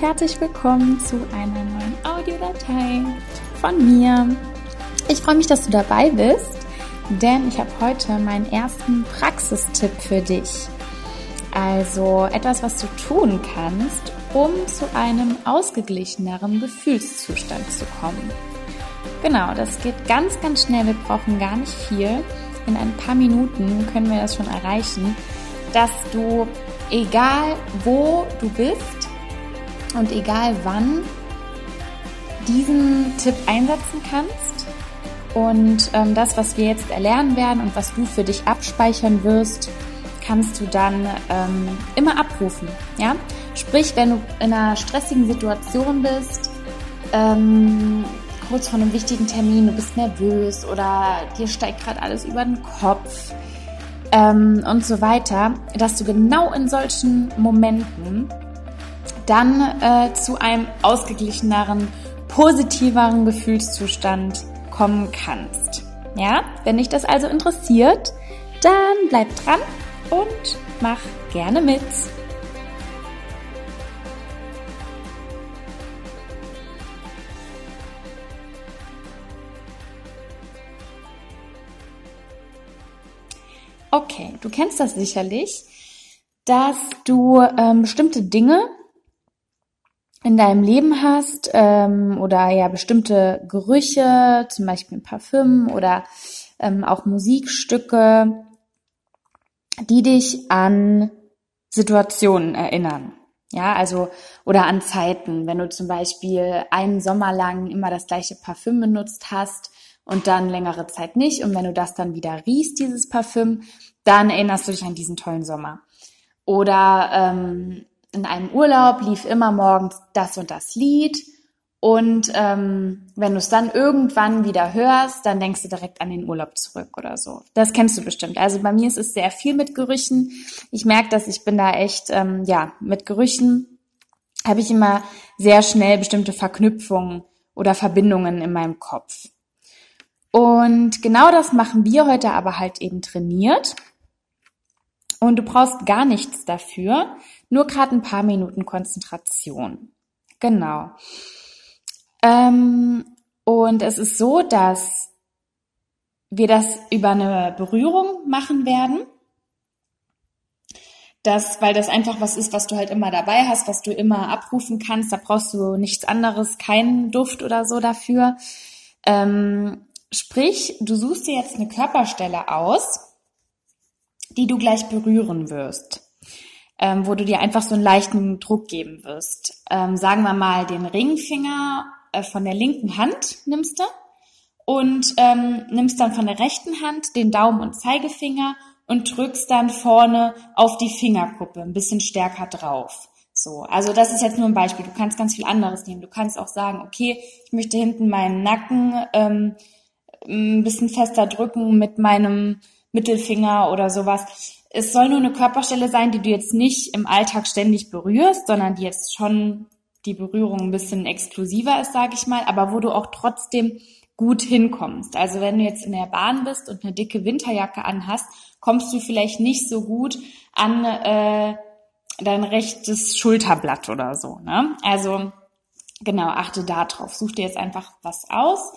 herzlich willkommen zu einer neuen Audiodatei von mir. Ich freue mich, dass du dabei bist, denn ich habe heute meinen ersten Praxistipp für dich. Also etwas, was du tun kannst, um zu einem ausgeglicheneren Gefühlszustand zu kommen. Genau, das geht ganz, ganz schnell. Wir brauchen gar nicht viel. In ein paar Minuten können wir das schon erreichen, dass du, egal wo du bist und egal wann, diesen Tipp einsetzen kannst. Und ähm, das, was wir jetzt erlernen werden und was du für dich abspeichern wirst, kannst du dann ähm, immer abrufen. Ja? Sprich, wenn du in einer stressigen Situation bist, ähm, kurz vor einem wichtigen Termin, du bist nervös oder dir steigt gerade alles über den Kopf ähm, und so weiter, dass du genau in solchen Momenten dann äh, zu einem ausgeglicheneren, positiveren Gefühlszustand kommen kannst. Ja, wenn dich das also interessiert, dann bleib dran und mach gerne mit. Okay, du kennst das sicherlich, dass du ähm, bestimmte Dinge in deinem Leben hast ähm, oder ja bestimmte Gerüche, zum Beispiel Parfüm oder ähm, auch Musikstücke, die dich an Situationen erinnern. Ja, also, oder an Zeiten, wenn du zum Beispiel einen Sommer lang immer das gleiche Parfüm benutzt hast und dann längere Zeit nicht. Und wenn du das dann wieder riechst, dieses Parfüm, dann erinnerst du dich an diesen tollen Sommer. Oder ähm, in einem Urlaub lief immer morgens das und das Lied und ähm, wenn du es dann irgendwann wieder hörst, dann denkst du direkt an den Urlaub zurück oder so. Das kennst du bestimmt. Also bei mir ist es sehr viel mit Gerüchen. Ich merke, dass ich bin da echt, ähm, ja, mit Gerüchen habe ich immer sehr schnell bestimmte Verknüpfungen oder Verbindungen in meinem Kopf. Und genau das machen wir heute aber halt eben trainiert. Und du brauchst gar nichts dafür, nur gerade ein paar Minuten Konzentration. Genau. Ähm, und es ist so, dass wir das über eine Berührung machen werden. Das, weil das einfach was ist, was du halt immer dabei hast, was du immer abrufen kannst. Da brauchst du nichts anderes, keinen Duft oder so dafür. Ähm, sprich, du suchst dir jetzt eine Körperstelle aus, die du gleich berühren wirst. Ähm, wo du dir einfach so einen leichten Druck geben wirst. Ähm, sagen wir mal den Ringfinger äh, von der linken Hand nimmst du und ähm, nimmst dann von der rechten Hand den Daumen und Zeigefinger und drückst dann vorne auf die Fingerkuppe ein bisschen stärker drauf. So, also das ist jetzt nur ein Beispiel. Du kannst ganz viel anderes nehmen. Du kannst auch sagen, okay, ich möchte hinten meinen Nacken ähm, ein bisschen fester drücken mit meinem Mittelfinger oder sowas. Es soll nur eine Körperstelle sein, die du jetzt nicht im Alltag ständig berührst, sondern die jetzt schon die Berührung ein bisschen exklusiver ist, sage ich mal, aber wo du auch trotzdem gut hinkommst. Also wenn du jetzt in der Bahn bist und eine dicke Winterjacke anhast, kommst du vielleicht nicht so gut an äh, dein rechtes Schulterblatt oder so. Ne? Also genau, achte da drauf. Such dir jetzt einfach was aus,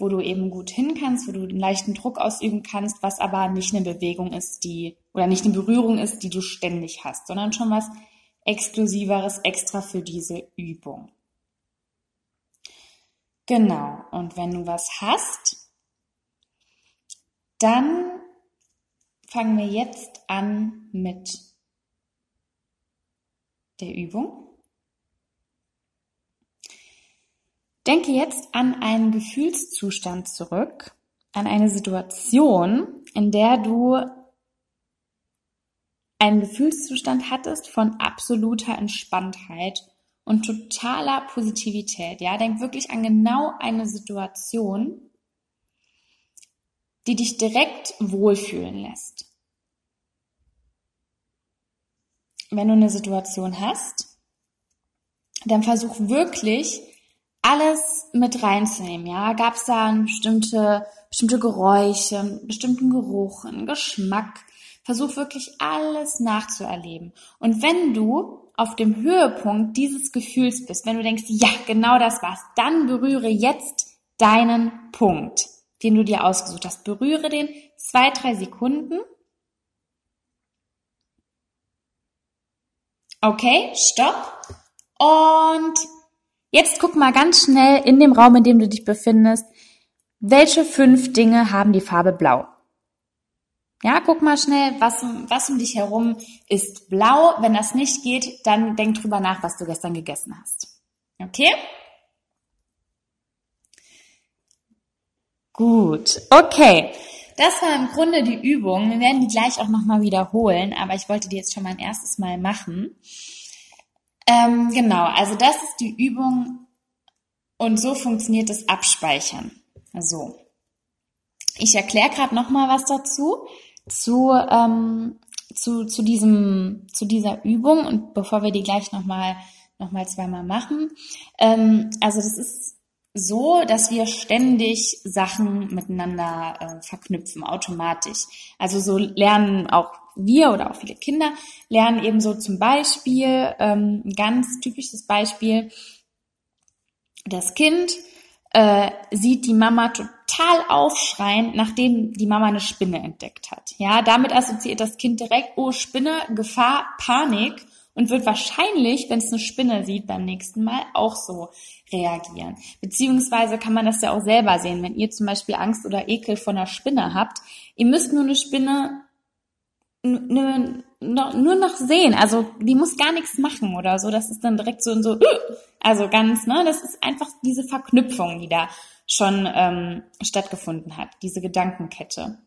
wo du eben gut hin kannst, wo du einen leichten Druck ausüben kannst, was aber nicht eine Bewegung ist, die oder nicht eine Berührung ist, die du ständig hast, sondern schon was Exklusiveres extra für diese Übung. Genau, und wenn du was hast, dann fangen wir jetzt an mit der Übung. Denke jetzt an einen Gefühlszustand zurück, an eine Situation, in der du einen Gefühlszustand hattest von absoluter Entspanntheit und totaler Positivität. Ja, denk wirklich an genau eine Situation, die dich direkt wohlfühlen lässt. Wenn du eine Situation hast, dann versuch wirklich alles mit reinzunehmen. Ja, gab es da bestimmte bestimmte Geräusche, bestimmten Geruch, einen Geschmack, Versuch wirklich alles nachzuerleben. Und wenn du auf dem Höhepunkt dieses Gefühls bist, wenn du denkst, ja, genau das war's, dann berühre jetzt deinen Punkt, den du dir ausgesucht hast. Berühre den zwei, drei Sekunden. Okay, stopp. Und jetzt guck mal ganz schnell in dem Raum, in dem du dich befindest, welche fünf Dinge haben die Farbe blau? Ja, guck mal schnell, was, was um dich herum ist blau. Wenn das nicht geht, dann denk drüber nach, was du gestern gegessen hast. Okay? Gut, okay. Das war im Grunde die Übung. Wir werden die gleich auch nochmal wiederholen, aber ich wollte die jetzt schon mal ein erstes Mal machen. Ähm, genau, also das ist die Übung und so funktioniert das Abspeichern. So. Ich erkläre gerade nochmal was dazu zu, ähm, zu, zu, diesem, zu dieser Übung und bevor wir die gleich nochmal noch mal zweimal machen. Ähm, also das ist so, dass wir ständig Sachen miteinander äh, verknüpfen, automatisch. Also so lernen auch wir oder auch viele Kinder lernen eben so zum Beispiel, ähm, ganz typisches Beispiel, das Kind äh, sieht die Mama total aufschreien, nachdem die Mama eine Spinne entdeckt hat. Ja, damit assoziiert das Kind direkt, oh Spinne, Gefahr, Panik und wird wahrscheinlich, wenn es eine Spinne sieht, beim nächsten Mal auch so reagieren. Beziehungsweise kann man das ja auch selber sehen, wenn ihr zum Beispiel Angst oder Ekel vor einer Spinne habt. Ihr müsst nur eine Spinne nur, nur noch sehen. Also die muss gar nichts machen oder so. Das ist dann direkt so und so, also ganz, ne? Das ist einfach diese Verknüpfung, die da schon ähm, stattgefunden hat, diese Gedankenkette.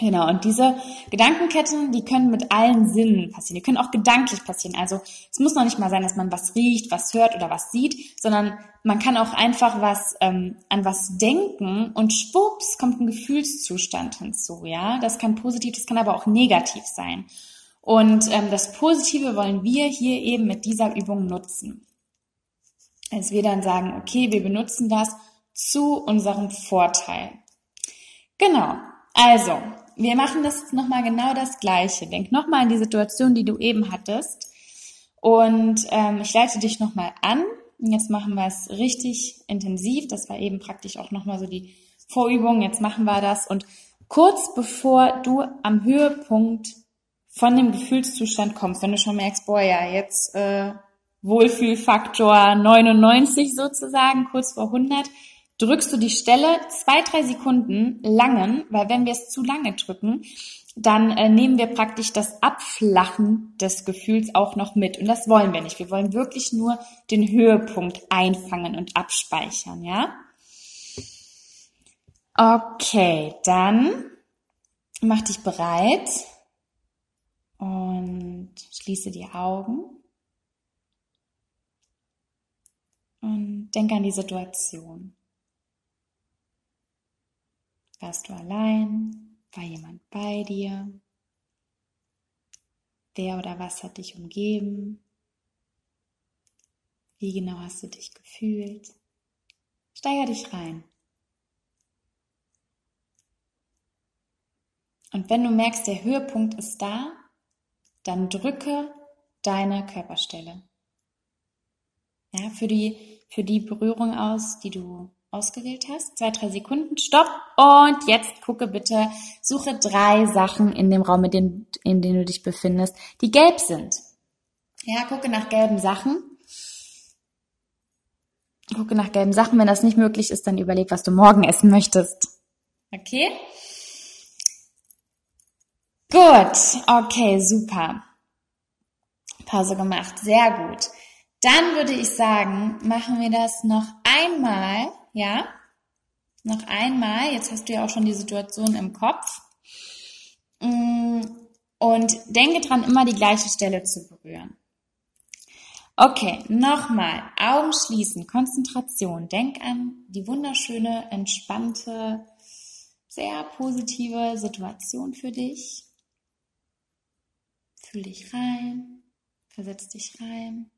Genau, und diese Gedankenketten, die können mit allen Sinnen passieren. Die können auch gedanklich passieren. Also es muss noch nicht mal sein, dass man was riecht, was hört oder was sieht, sondern man kann auch einfach was ähm, an was denken und schwupps kommt ein Gefühlszustand hinzu. Ja, das kann positiv, das kann aber auch negativ sein. Und ähm, das Positive wollen wir hier eben mit dieser Übung nutzen. Als wir dann sagen, okay, wir benutzen das zu unserem Vorteil. Genau. Also, wir machen das nochmal genau das Gleiche. Denk nochmal an die Situation, die du eben hattest. Und ähm, ich leite dich nochmal an. Jetzt machen wir es richtig intensiv. Das war eben praktisch auch nochmal so die Vorübung. Jetzt machen wir das. Und kurz bevor du am Höhepunkt von dem Gefühlszustand kommst, wenn du schon merkst, boah, ja, jetzt äh, Wohlfühlfaktor 99 sozusagen, kurz vor 100, drückst du die Stelle zwei, drei Sekunden langen, weil wenn wir es zu lange drücken, dann äh, nehmen wir praktisch das Abflachen des Gefühls auch noch mit. Und das wollen wir nicht. Wir wollen wirklich nur den Höhepunkt einfangen und abspeichern, ja? Okay, dann mach dich bereit und schließe die Augen und denke an die Situation. Warst du allein? War jemand bei dir? Wer oder was hat dich umgeben? Wie genau hast du dich gefühlt? Steiger dich rein. Und wenn du merkst, der Höhepunkt ist da, dann drücke deine Körperstelle. Ja, für die, für die Berührung aus, die du ausgewählt hast. Zwei, drei Sekunden, stopp. Und jetzt gucke bitte, suche drei Sachen in dem Raum, in dem, in dem du dich befindest, die gelb sind. Ja, gucke nach gelben Sachen. Gucke nach gelben Sachen. Wenn das nicht möglich ist, dann überleg, was du morgen essen möchtest. Okay? Gut. Okay, super. Pause gemacht. Sehr gut. Dann würde ich sagen, machen wir das noch einmal ja? Noch einmal, jetzt hast du ja auch schon die Situation im Kopf. Mm, und denke dran, immer die gleiche Stelle zu berühren. Okay, nochmal. Augen schließen, Konzentration. Denk an die wunderschöne, entspannte, sehr positive Situation für dich. Fühl dich rein, versetz dich rein.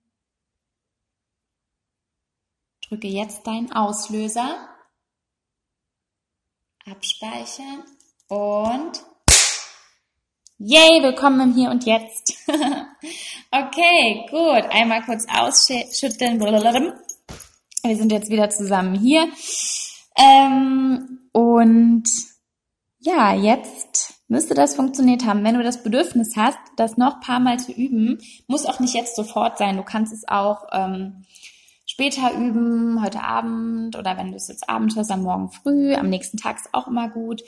Drücke jetzt deinen Auslöser. Abspeichern und Yay, willkommen im Hier und Jetzt. okay, gut. Einmal kurz ausschütteln. Wir sind jetzt wieder zusammen hier. Ähm, und ja, jetzt müsste das funktioniert haben. Wenn du das Bedürfnis hast, das noch paar Mal zu üben, muss auch nicht jetzt sofort sein. Du kannst es auch ähm, später üben, heute Abend oder wenn du es jetzt abends hörst, am Morgen früh, am nächsten Tag ist auch immer gut.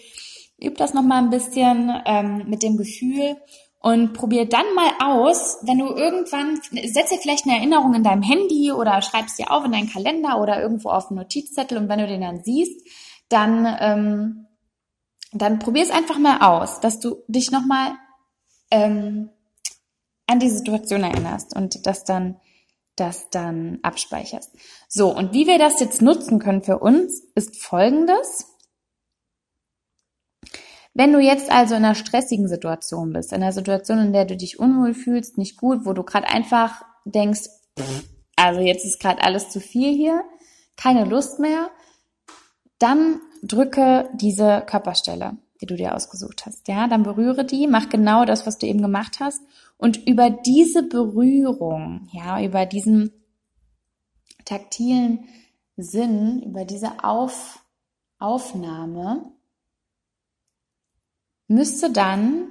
Üb das noch mal ein bisschen ähm, mit dem Gefühl und probier dann mal aus, wenn du irgendwann, setz dir vielleicht eine Erinnerung in deinem Handy oder schreibst dir auf in deinen Kalender oder irgendwo auf einen Notizzettel und wenn du den dann siehst, dann, ähm, dann probier es einfach mal aus, dass du dich nochmal ähm, an die Situation erinnerst und das dann, das dann abspeicherst. So, und wie wir das jetzt nutzen können für uns, ist folgendes. Wenn du jetzt also in einer stressigen Situation bist, in einer Situation, in der du dich unwohl fühlst, nicht gut, wo du gerade einfach denkst, also jetzt ist gerade alles zu viel hier, keine Lust mehr, dann drücke diese Körperstelle, die du dir ausgesucht hast. Ja, dann berühre die, mach genau das, was du eben gemacht hast und über diese Berührung, ja, über diesen taktilen Sinn, über diese Auf, Aufnahme müsste dann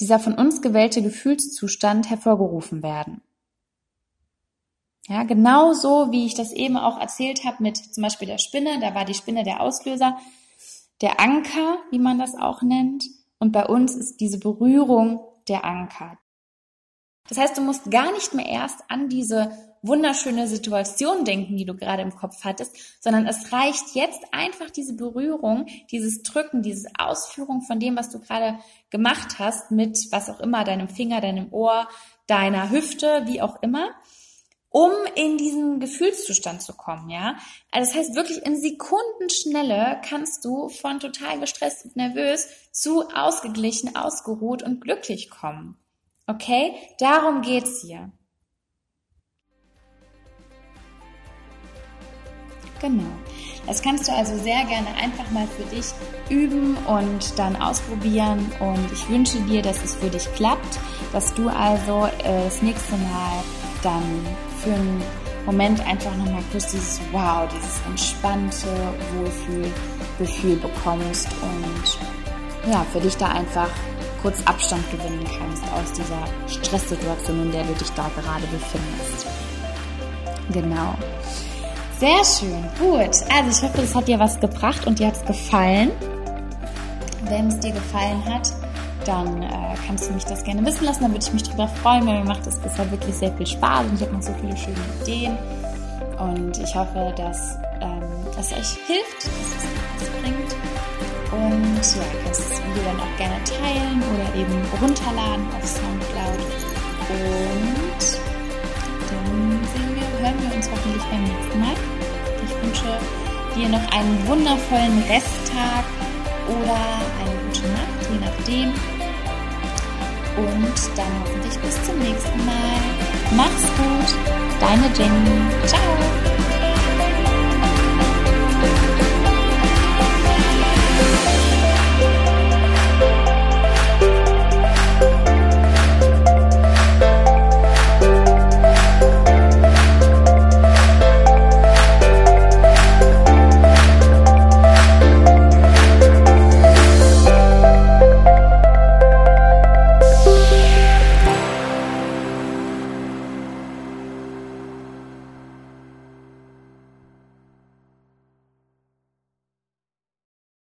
dieser von uns gewählte Gefühlszustand hervorgerufen werden. Ja, genauso wie ich das eben auch erzählt habe mit zum Beispiel der Spinne, da war die Spinne der Auslöser, der Anker, wie man das auch nennt, und bei uns ist diese Berührung der Anker. Das heißt, du musst gar nicht mehr erst an diese wunderschöne Situation denken, die du gerade im Kopf hattest, sondern es reicht jetzt einfach diese Berührung, dieses Drücken, diese Ausführung von dem, was du gerade gemacht hast, mit was auch immer, deinem Finger, deinem Ohr, deiner Hüfte, wie auch immer, um in diesen Gefühlszustand zu kommen, ja. Also das heißt wirklich in Sekundenschnelle kannst du von total gestresst und nervös zu ausgeglichen, ausgeruht und glücklich kommen. Okay? Darum geht's hier. Genau. Das kannst du also sehr gerne einfach mal für dich üben und dann ausprobieren. Und ich wünsche dir, dass es für dich klappt, dass du also äh, das nächste Mal dann für einen Moment einfach nochmal kurz dieses Wow, dieses entspannte Wohlfühlgefühl bekommst und ja, für dich da einfach kurz Abstand gewinnen kannst aus dieser Stresssituation, in der du dich da gerade befindest. Genau. Sehr schön, gut. Also ich hoffe, es hat dir was gebracht und dir hat es gefallen. Wenn es dir gefallen hat, dann äh, kannst du mich das gerne wissen lassen. Dann würde ich mich darüber freuen, weil mir macht es bisher wirklich sehr viel Spaß und ich habe noch so viele schöne Ideen. Und ich hoffe, dass ähm, es euch hilft, dass es etwas bringt. Und ja, könnt das Video dann auch gerne teilen oder eben runterladen auf Soundcloud. Und dann sehen wir, hören wir uns hoffentlich beim nächsten Mal. Ich wünsche dir noch einen wundervollen Resttag oder eine gute Nacht, je nachdem. Und dann hoffentlich bis zum nächsten Mal. Mach's gut, deine Jenny. Ciao.